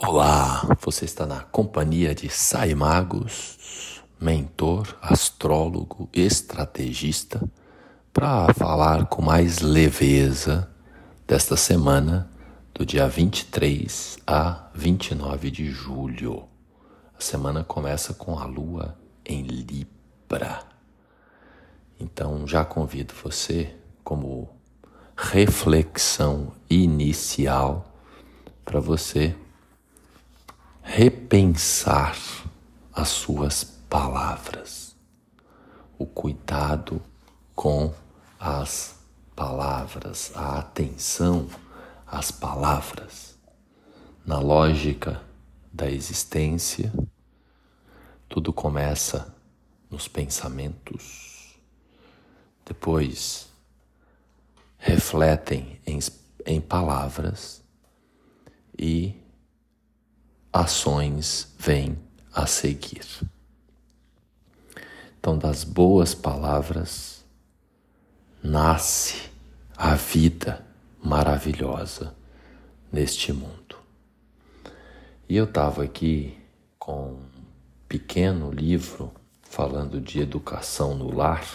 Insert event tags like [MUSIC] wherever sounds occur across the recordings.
Olá, você está na companhia de Sai Magos, mentor, astrólogo, estrategista, para falar com mais leveza desta semana, do dia 23 a 29 de julho. A semana começa com a lua em Libra. Então já convido você, como reflexão inicial, para você repensar as suas palavras, o cuidado com as palavras, a atenção às palavras. Na lógica da existência, tudo começa nos pensamentos, depois refletem em, em palavras e ações vêm a seguir. Então, das boas palavras nasce a vida maravilhosa neste mundo. E eu estava aqui com um pequeno livro falando de educação no lar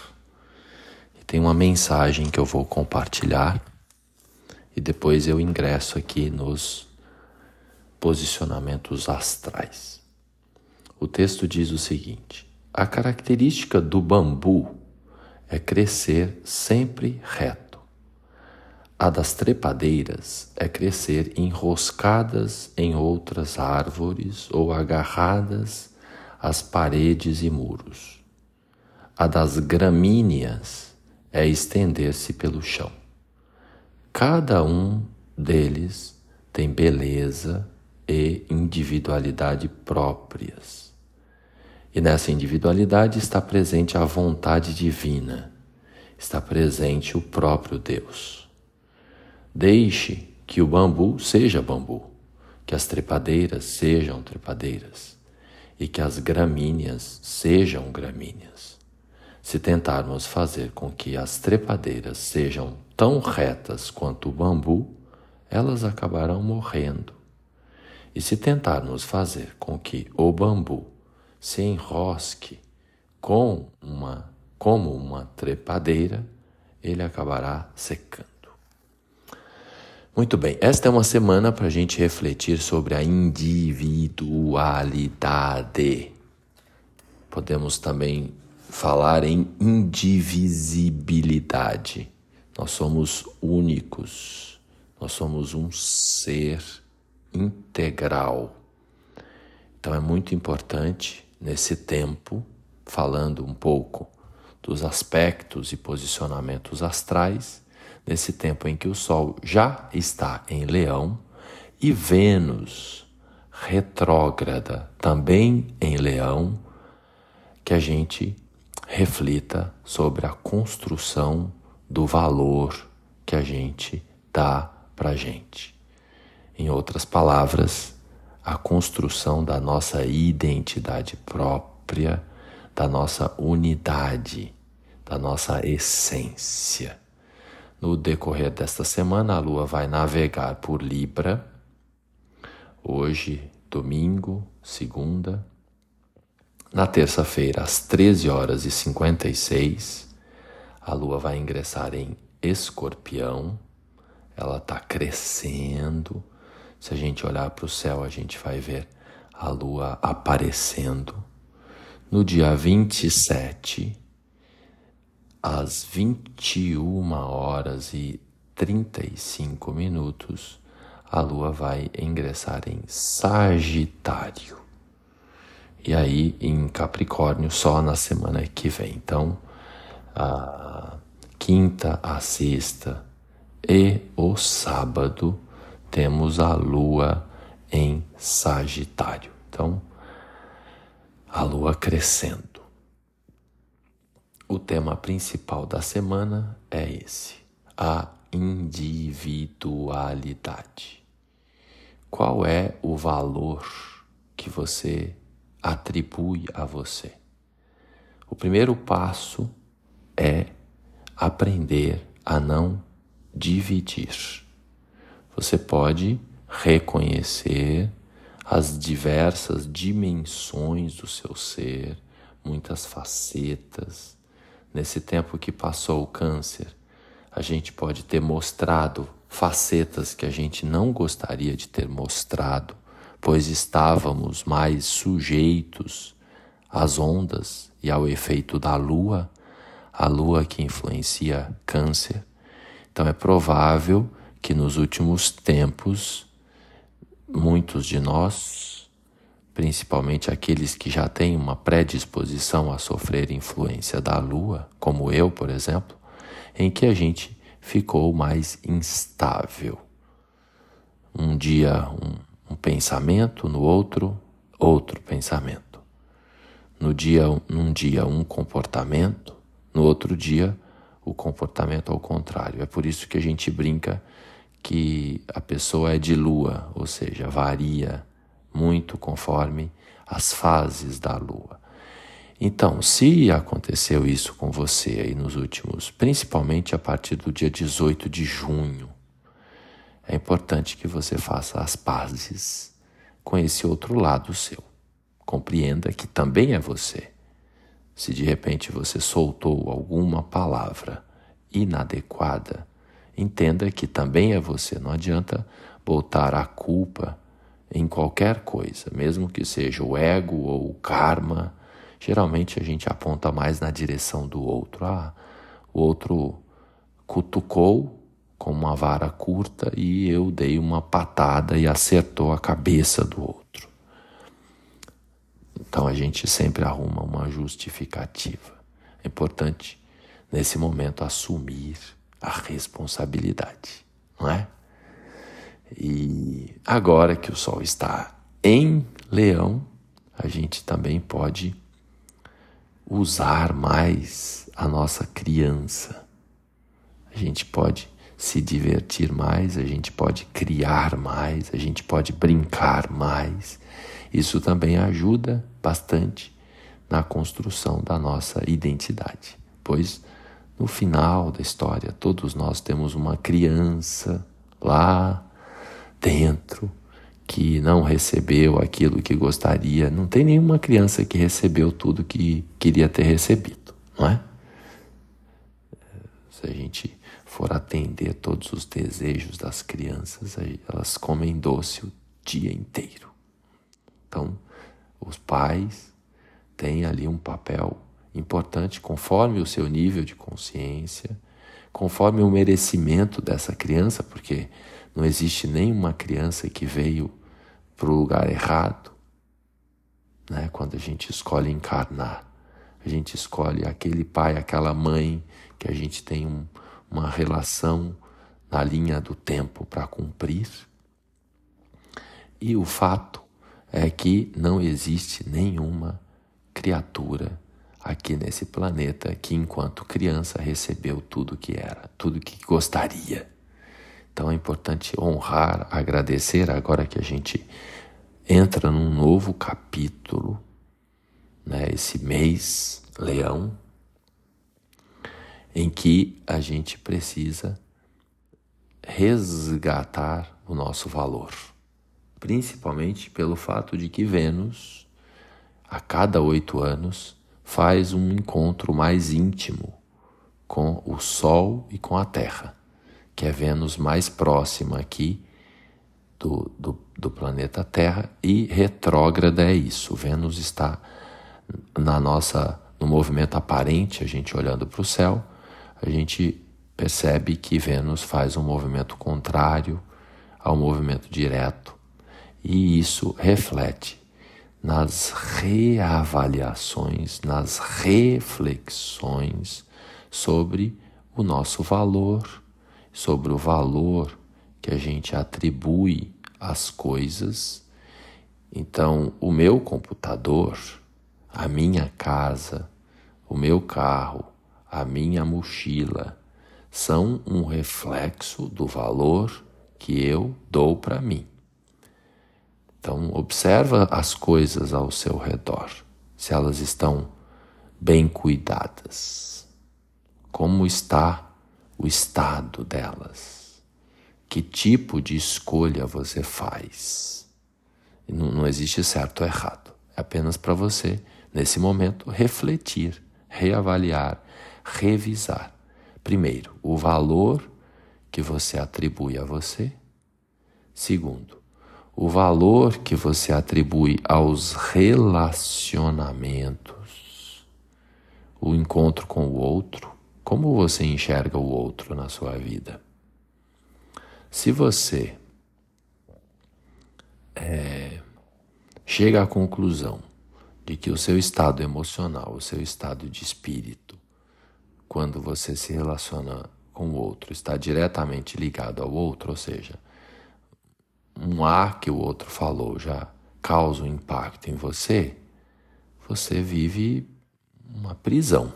e tem uma mensagem que eu vou compartilhar e depois eu ingresso aqui nos posicionamentos astrais. O texto diz o seguinte: a característica do bambu é crescer sempre reto. A das trepadeiras é crescer enroscadas em outras árvores ou agarradas às paredes e muros. A das gramíneas é estender-se pelo chão. Cada um deles tem beleza e individualidade próprias. E nessa individualidade está presente a vontade divina, está presente o próprio Deus. Deixe que o bambu seja bambu, que as trepadeiras sejam trepadeiras e que as gramíneas sejam gramíneas. Se tentarmos fazer com que as trepadeiras sejam tão retas quanto o bambu, elas acabarão morrendo e se tentarmos fazer com que o bambu se enrosque com uma, como uma trepadeira, ele acabará secando. Muito bem, esta é uma semana para a gente refletir sobre a individualidade. Podemos também falar em indivisibilidade. Nós somos únicos, nós somos um ser integral. Então é muito importante nesse tempo, falando um pouco dos aspectos e posicionamentos astrais, nesse tempo em que o Sol já está em Leão e Vênus retrógrada também em Leão, que a gente reflita sobre a construção do valor que a gente dá para gente. Em outras palavras, a construção da nossa identidade própria, da nossa unidade, da nossa essência. No decorrer desta semana, a Lua vai navegar por Libra. Hoje, domingo, segunda. Na terça-feira, às 13 horas e 56, a Lua vai ingressar em Escorpião. Ela está crescendo se a gente olhar para o céu, a gente vai ver a lua aparecendo. No dia 27, às 21 horas e 35 minutos, a lua vai ingressar em Sagitário. E aí em Capricórnio só na semana que vem. Então, a quinta, a sexta e o sábado temos a lua em Sagitário. Então, a lua crescendo. O tema principal da semana é esse: a individualidade. Qual é o valor que você atribui a você? O primeiro passo é aprender a não dividir você pode reconhecer as diversas dimensões do seu ser, muitas facetas. Nesse tempo que passou o câncer, a gente pode ter mostrado facetas que a gente não gostaria de ter mostrado, pois estávamos mais sujeitos às ondas e ao efeito da lua, a lua que influencia câncer. Então é provável que nos últimos tempos muitos de nós, principalmente aqueles que já têm uma predisposição a sofrer influência da lua, como eu, por exemplo, em que a gente ficou mais instável. Um dia um, um pensamento, no outro, outro pensamento. No dia, num dia um comportamento, no outro dia o comportamento ao contrário. É por isso que a gente brinca que a pessoa é de lua, ou seja, varia muito conforme as fases da lua. Então, se aconteceu isso com você aí nos últimos, principalmente a partir do dia 18 de junho, é importante que você faça as pazes com esse outro lado seu. Compreenda que também é você. Se de repente você soltou alguma palavra inadequada, entenda que também é você. Não adianta botar a culpa em qualquer coisa, mesmo que seja o ego ou o karma. Geralmente a gente aponta mais na direção do outro. Ah, o outro cutucou com uma vara curta e eu dei uma patada e acertou a cabeça do outro. Então a gente sempre arruma uma justificativa. É importante, nesse momento, assumir a responsabilidade, não é? E agora que o Sol está em Leão, a gente também pode usar mais a nossa criança. A gente pode se divertir mais, a gente pode criar mais, a gente pode brincar mais. Isso também ajuda bastante na construção da nossa identidade, pois no final da história, todos nós temos uma criança lá dentro que não recebeu aquilo que gostaria. Não tem nenhuma criança que recebeu tudo que queria ter recebido, não é? Se a gente for atender todos os desejos das crianças, elas comem doce o dia inteiro. Então, os pais têm ali um papel importante conforme o seu nível de consciência, conforme o merecimento dessa criança, porque não existe nenhuma criança que veio para o lugar errado. Né? Quando a gente escolhe encarnar, a gente escolhe aquele pai, aquela mãe que a gente tem um, uma relação na linha do tempo para cumprir. E o fato é que não existe nenhuma criatura aqui nesse planeta que, enquanto criança, recebeu tudo que era, tudo que gostaria. Então é importante honrar, agradecer agora que a gente entra num novo capítulo, né, esse mês, Leão, em que a gente precisa resgatar o nosso valor, principalmente pelo fato de que Vênus, a cada oito anos, faz um encontro mais íntimo com o Sol e com a Terra, que é Vênus mais próxima aqui do, do, do planeta Terra e retrógrada é isso. Vênus está na nossa no movimento aparente, a gente olhando para o céu, a gente percebe que Vênus faz um movimento contrário ao movimento direto e isso reflete nas reavaliações, nas reflexões sobre o nosso valor, sobre o valor que a gente atribui às coisas. Então, o meu computador, a minha casa, o meu carro, a minha mochila são um reflexo do valor que eu dou para mim. Então, observa as coisas ao seu redor, se elas estão bem cuidadas. Como está o estado delas? Que tipo de escolha você faz? Não, não existe certo ou errado. É apenas para você, nesse momento, refletir, reavaliar, revisar. Primeiro, o valor que você atribui a você. Segundo, o valor que você atribui aos relacionamentos, o encontro com o outro, como você enxerga o outro na sua vida. Se você é, chega à conclusão de que o seu estado emocional, o seu estado de espírito, quando você se relaciona com o outro, está diretamente ligado ao outro, ou seja, um ar que o outro falou já causa um impacto em você, você vive uma prisão,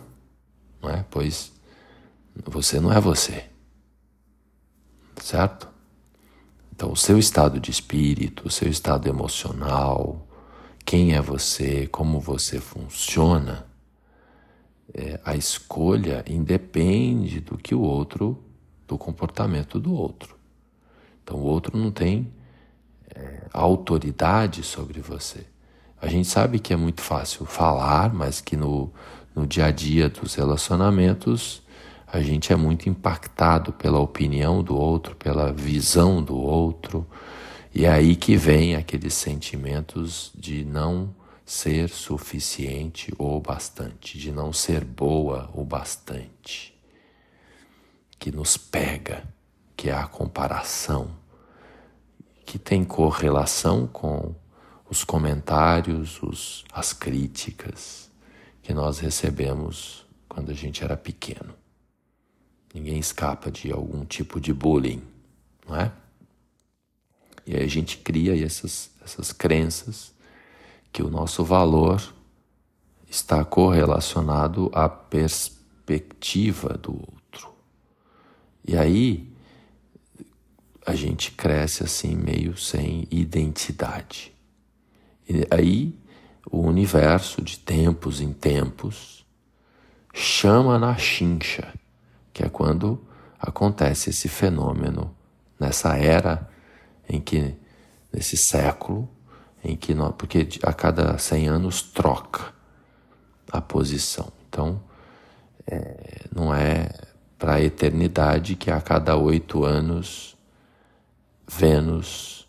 não é? Pois você não é você, certo? Então, o seu estado de espírito, o seu estado emocional, quem é você, como você funciona, é, a escolha independe do que o outro, do comportamento do outro. Então, o outro não tem autoridade sobre você. A gente sabe que é muito fácil falar, mas que no, no dia a dia dos relacionamentos a gente é muito impactado pela opinião do outro, pela visão do outro, e é aí que vem aqueles sentimentos de não ser suficiente ou bastante, de não ser boa o bastante, que nos pega, que é a comparação, que tem correlação com os comentários, os, as críticas que nós recebemos quando a gente era pequeno. Ninguém escapa de algum tipo de bullying, não é? E aí a gente cria essas, essas crenças que o nosso valor está correlacionado à perspectiva do outro. E aí a gente cresce assim meio sem identidade. E aí o universo de tempos em tempos chama na chincha, que é quando acontece esse fenômeno nessa era em que nesse século em que nós, porque a cada 100 anos troca a posição. Então, é, não é para a eternidade que a cada oito anos Vênus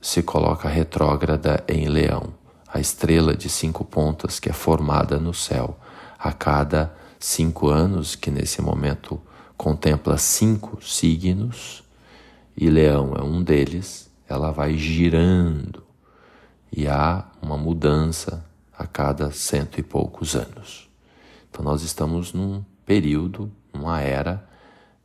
se coloca retrógrada em Leão, a estrela de cinco pontas que é formada no céu. A cada cinco anos, que nesse momento contempla cinco signos, e Leão é um deles, ela vai girando e há uma mudança a cada cento e poucos anos. Então, nós estamos num período, numa era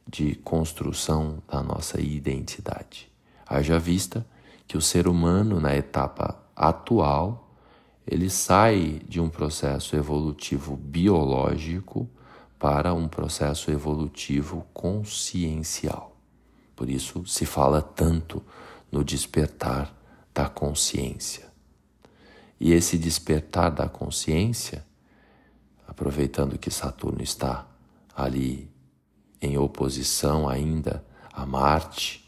de construção da nossa identidade. Haja vista que o ser humano, na etapa atual, ele sai de um processo evolutivo biológico para um processo evolutivo consciencial. Por isso se fala tanto no despertar da consciência. E esse despertar da consciência, aproveitando que Saturno está ali em oposição ainda a Marte,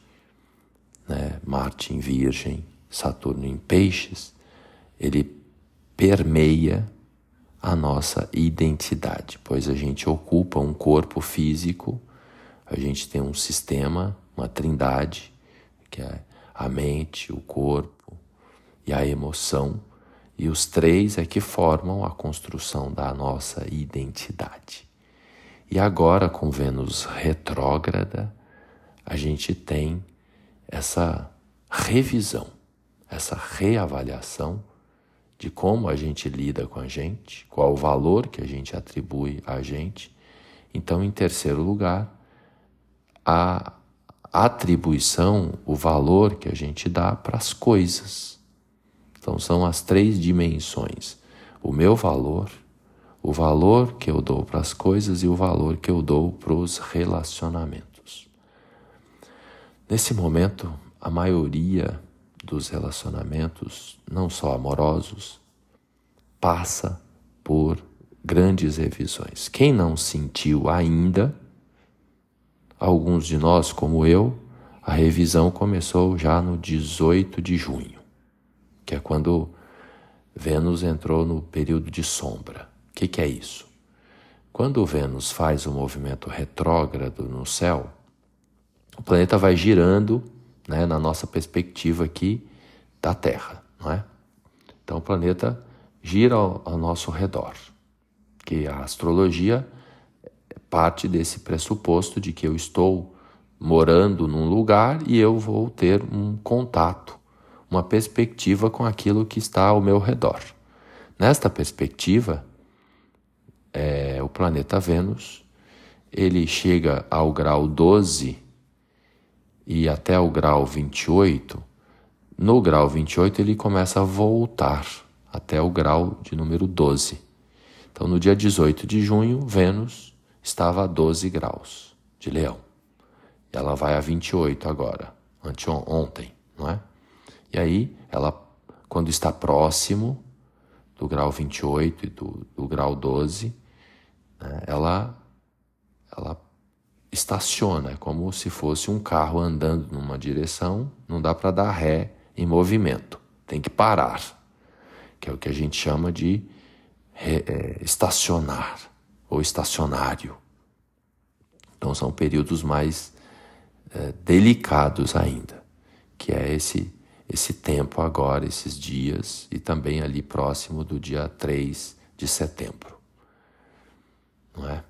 né? Marte em Virgem, Saturno em Peixes, ele permeia a nossa identidade, pois a gente ocupa um corpo físico, a gente tem um sistema, uma trindade, que é a mente, o corpo e a emoção, e os três é que formam a construção da nossa identidade. E agora, com Vênus retrógrada, a gente tem essa revisão, essa reavaliação de como a gente lida com a gente, qual o valor que a gente atribui a gente. Então, em terceiro lugar, a atribuição, o valor que a gente dá para as coisas. Então são as três dimensões: o meu valor, o valor que eu dou para as coisas e o valor que eu dou para os relacionamentos. Nesse momento, a maioria dos relacionamentos, não só amorosos, passa por grandes revisões. Quem não sentiu ainda, alguns de nós, como eu, a revisão começou já no 18 de junho quando Vênus entrou no período de sombra. Que, que é isso? Quando Vênus faz o um movimento retrógrado no céu, o planeta vai girando né, na nossa perspectiva aqui da Terra, não é? Então o planeta gira ao, ao nosso redor, que a astrologia parte desse pressuposto de que eu estou morando num lugar e eu vou ter um contato, uma perspectiva com aquilo que está ao meu redor. Nesta perspectiva, é, o planeta Vênus ele chega ao grau 12 e até o grau 28. No grau 28 ele começa a voltar até o grau de número 12. Então, no dia 18 de junho, Vênus estava a 12 graus de Leão. Ela vai a 28 agora, ontem, não é? E aí, ela, quando está próximo do grau 28 e do, do grau 12, né, ela, ela estaciona, é como se fosse um carro andando numa direção, não dá para dar ré em movimento, tem que parar, que é o que a gente chama de é, estacionar ou estacionário. Então são períodos mais é, delicados ainda, que é esse esse tempo agora, esses dias e também ali próximo do dia 3 de setembro. É?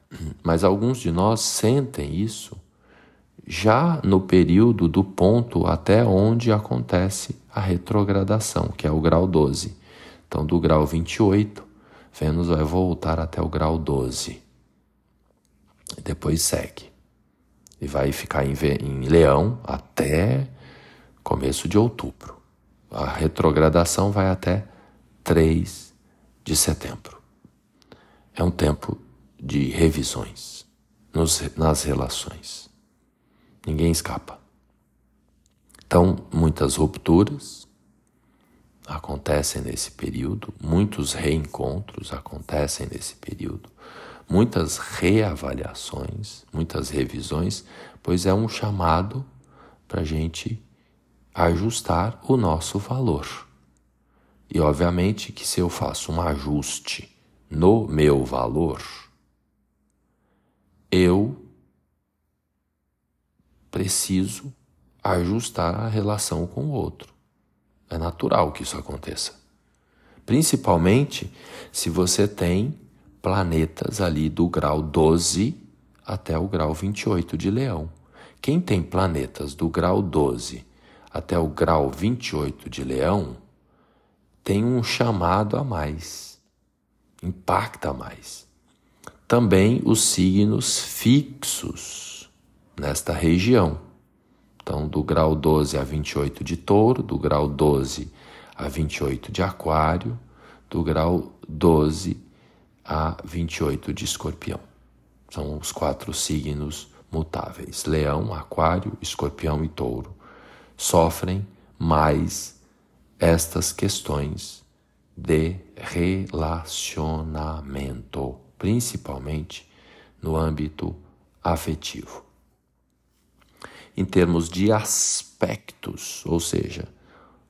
Mas alguns de nós sentem isso já no período do ponto até onde acontece a retrogradação, que é o grau 12. Então, do grau 28 Vênus vai voltar até o grau 12. E depois segue. E vai ficar em, em Leão até começo de outubro. A retrogradação vai até 3 de setembro. É um tempo de revisões nos, nas relações. Ninguém escapa. Então, muitas rupturas, acontecem nesse período, muitos reencontros acontecem nesse período, muitas reavaliações, muitas revisões, pois é um chamado para a gente ajustar o nosso valor. E obviamente que se eu faço um ajuste no meu valor, eu preciso ajustar a relação com o outro. É natural que isso aconteça. Principalmente se você tem planetas ali do grau 12 até o grau 28 de Leão. Quem tem planetas do grau 12 até o grau 28 de Leão tem um chamado a mais, impacta mais. Também os signos fixos nesta região então, do grau 12 a 28 de touro, do grau 12 a 28 de aquário, do grau 12 a 28 de escorpião. São os quatro signos mutáveis. Leão, aquário, escorpião e touro sofrem mais estas questões de relacionamento, principalmente no âmbito afetivo em termos de aspectos, ou seja,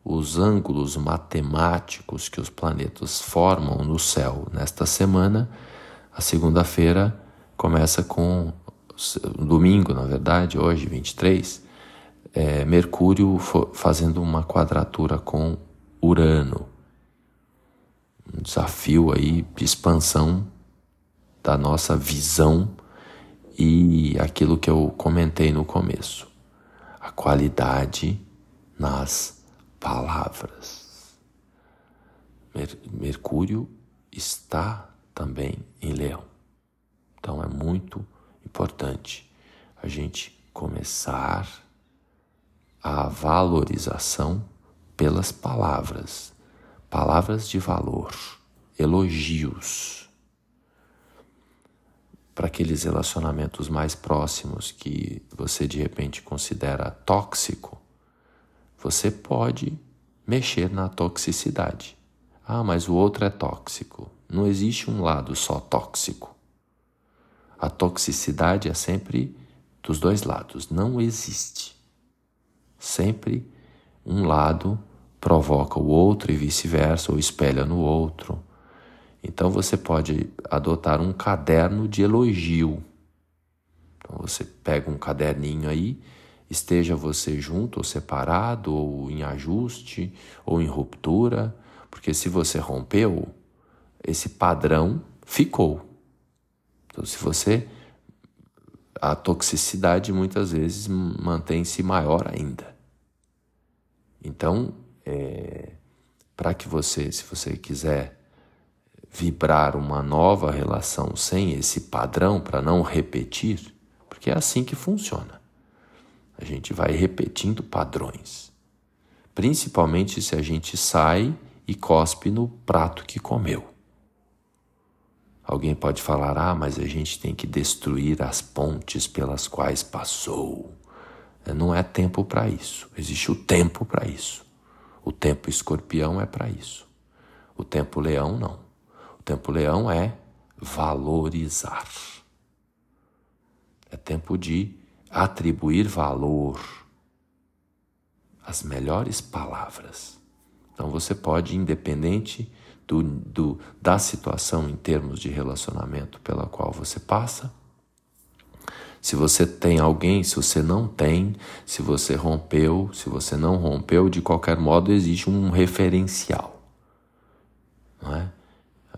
os ângulos matemáticos que os planetas formam no céu nesta semana. A segunda-feira começa com domingo, na verdade, hoje, 23, é, Mercúrio fazendo uma quadratura com Urano. Um desafio aí de expansão da nossa visão e aquilo que eu comentei no começo a qualidade nas palavras. Mercúrio está também em Leão. Então é muito importante a gente começar a valorização pelas palavras, palavras de valor, elogios para aqueles relacionamentos mais próximos que você de repente considera tóxico, você pode mexer na toxicidade. Ah, mas o outro é tóxico. Não existe um lado só tóxico. A toxicidade é sempre dos dois lados, não existe. Sempre um lado provoca o outro e vice-versa, ou espelha no outro. Então você pode adotar um caderno de elogio. Então você pega um caderninho aí, esteja você junto ou separado, ou em ajuste, ou em ruptura, porque se você rompeu, esse padrão ficou. Então, se você. A toxicidade muitas vezes mantém-se maior ainda. Então, é, para que você, se você quiser vibrar uma nova relação sem esse padrão, para não repetir, porque é assim que funciona. A gente vai repetindo padrões. Principalmente se a gente sai e cospe no prato que comeu. Alguém pode falar: ah, mas a gente tem que destruir as pontes pelas quais passou. É, não é tempo para isso. Existe o tempo para isso. O tempo escorpião é para isso. O tempo leão não. O tempo leão é valorizar. É tempo de atribuir valor às melhores palavras. Então você pode, independente do, do, da situação em termos de relacionamento pela qual você passa. Se você tem alguém, se você não tem, se você rompeu, se você não rompeu, de qualquer modo existe um referencial. Não é?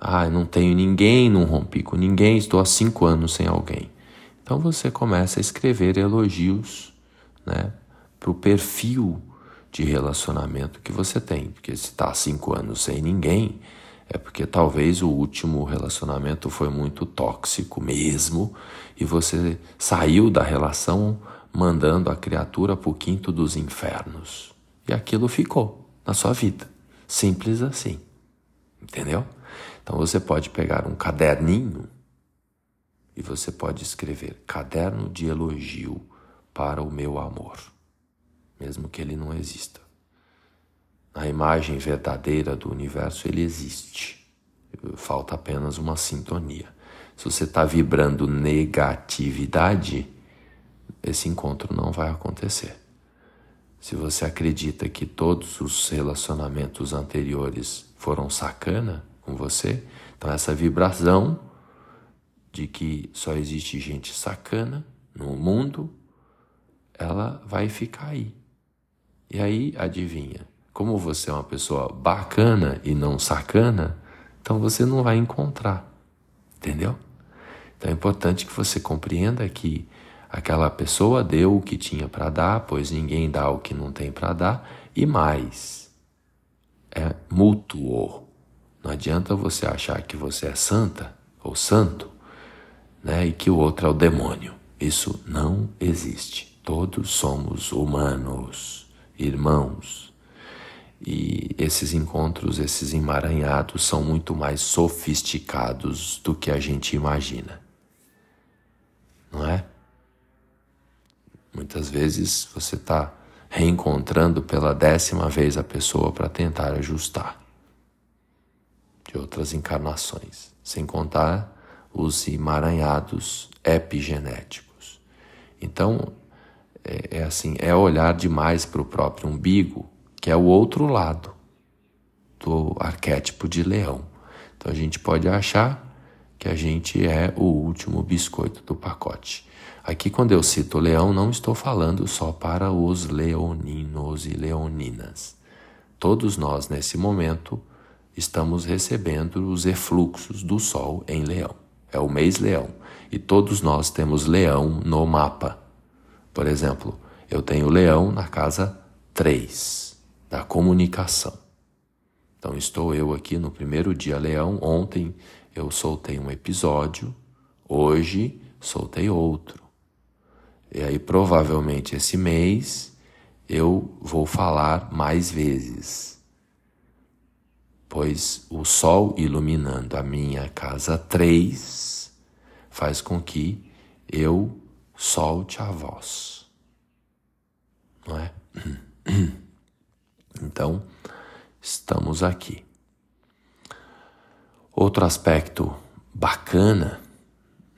Ah, não tenho ninguém, não rompi com ninguém, estou há cinco anos sem alguém. Então você começa a escrever elogios né, para o perfil de relacionamento que você tem. Porque se está há cinco anos sem ninguém, é porque talvez o último relacionamento foi muito tóxico mesmo e você saiu da relação mandando a criatura para o quinto dos infernos. E aquilo ficou na sua vida. Simples assim. Entendeu? Então você pode pegar um caderninho e você pode escrever caderno de elogio para o meu amor, mesmo que ele não exista na imagem verdadeira do universo, ele existe. Falta apenas uma sintonia. Se você está vibrando negatividade, esse encontro não vai acontecer. Se você acredita que todos os relacionamentos anteriores foram sacana com você, então essa vibração de que só existe gente sacana no mundo, ela vai ficar aí. E aí, adivinha? Como você é uma pessoa bacana e não sacana, então você não vai encontrar. Entendeu? Então é importante que você compreenda que aquela pessoa deu o que tinha para dar, pois ninguém dá o que não tem para dar, e mais, é mútuo. Não adianta você achar que você é santa ou santo, né, e que o outro é o demônio. Isso não existe. Todos somos humanos, irmãos, e esses encontros, esses emaranhados, são muito mais sofisticados do que a gente imagina. Não é? Muitas vezes você está reencontrando pela décima vez a pessoa para tentar ajustar de outras encarnações, sem contar os emaranhados epigenéticos. Então, é, é assim, é olhar demais para o próprio umbigo que é o outro lado do arquétipo de leão. Então a gente pode achar que a gente é o último biscoito do pacote. Aqui, quando eu cito leão, não estou falando só para os leoninos e leoninas. Todos nós, nesse momento, estamos recebendo os efluxos do Sol em leão. É o mês leão. E todos nós temos leão no mapa. Por exemplo, eu tenho leão na casa 3 da comunicação. Então, estou eu aqui no primeiro dia leão. Ontem eu soltei um episódio, hoje soltei outro. E aí, provavelmente, esse mês eu vou falar mais vezes, pois o sol iluminando a minha casa 3 faz com que eu solte a voz. Não é? [CLEARS THROAT] Então, estamos aqui. Outro aspecto bacana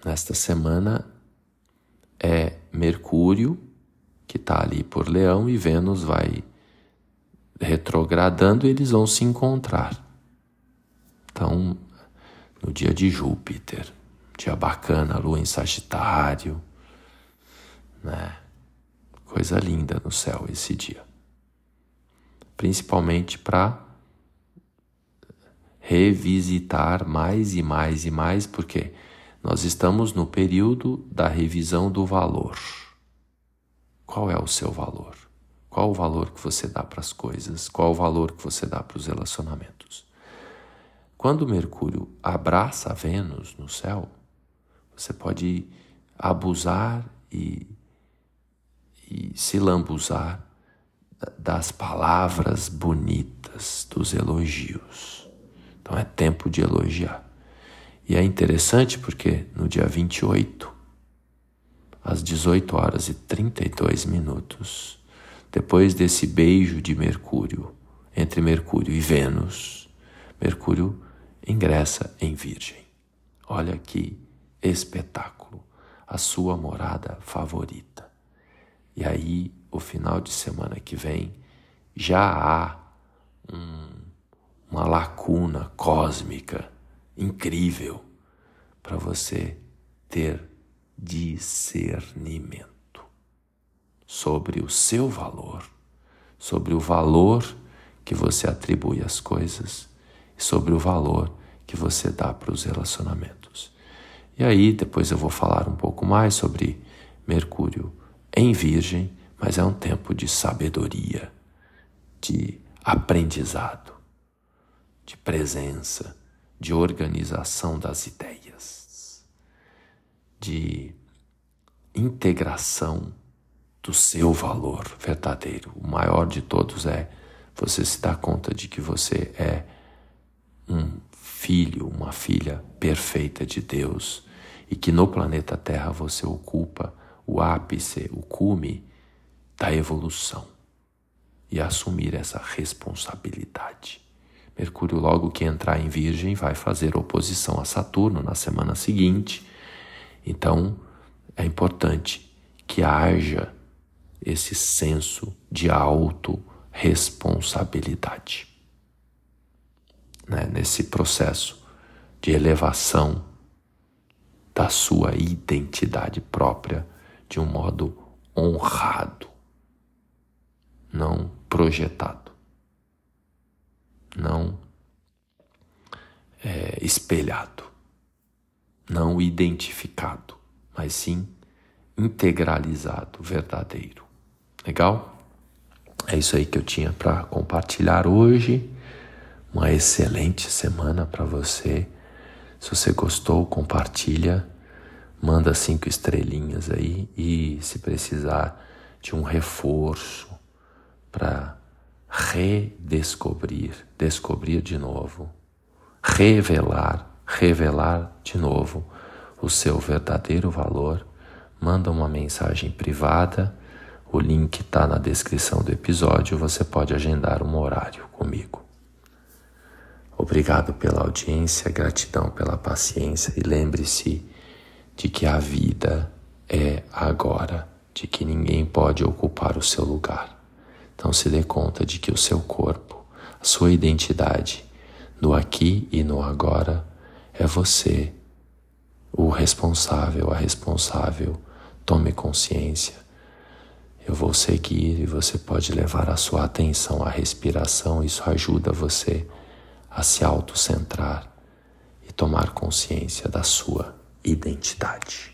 nesta semana é Mercúrio, que está ali por Leão, e Vênus vai retrogradando, eles vão se encontrar. Então, no dia de Júpiter, dia bacana, lua em Sagitário, né? Coisa linda no céu esse dia. Principalmente para revisitar mais e mais e mais, porque nós estamos no período da revisão do valor. Qual é o seu valor? Qual o valor que você dá para as coisas? Qual o valor que você dá para os relacionamentos? Quando Mercúrio abraça a Vênus no céu, você pode abusar e, e se lambuzar das palavras bonitas, dos elogios. Então é tempo de elogiar. E é interessante porque no dia 28, às 18 horas e 32 minutos, depois desse beijo de Mercúrio, entre Mercúrio e Vênus, Mercúrio ingressa em Virgem. Olha que espetáculo, a sua morada favorita. E aí, o final de semana que vem, já há um, uma lacuna cósmica incrível para você ter discernimento sobre o seu valor, sobre o valor que você atribui às coisas sobre o valor que você dá para os relacionamentos. E aí, depois eu vou falar um pouco mais sobre Mercúrio em Virgem, mas é um tempo de sabedoria, de aprendizado, de presença de organização das ideias, de integração do seu valor verdadeiro. O maior de todos é você se dar conta de que você é um filho, uma filha perfeita de Deus e que no planeta Terra você ocupa o ápice, o cume da evolução e assumir essa responsabilidade. Mercúrio, logo que entrar em Virgem, vai fazer oposição a Saturno na semana seguinte. Então, é importante que haja esse senso de autorresponsabilidade. Né? Nesse processo de elevação da sua identidade própria de um modo honrado, não projetado não é, espelhado, não identificado, mas sim integralizado, verdadeiro. Legal? É isso aí que eu tinha para compartilhar hoje. Uma excelente semana para você. Se você gostou, compartilha, manda cinco estrelinhas aí e se precisar de um reforço para redescobrir, descobrir de novo, revelar, revelar de novo o seu verdadeiro valor, manda uma mensagem privada. O link está na descrição do episódio. Você pode agendar um horário comigo. Obrigado pela audiência, gratidão pela paciência e lembre-se de que a vida é agora, de que ninguém pode ocupar o seu lugar. Então se dê conta de que o seu corpo, a sua identidade, no aqui e no agora, é você, o responsável, a responsável. Tome consciência. Eu vou seguir e você pode levar a sua atenção à respiração. Isso ajuda você a se autocentrar e tomar consciência da sua identidade.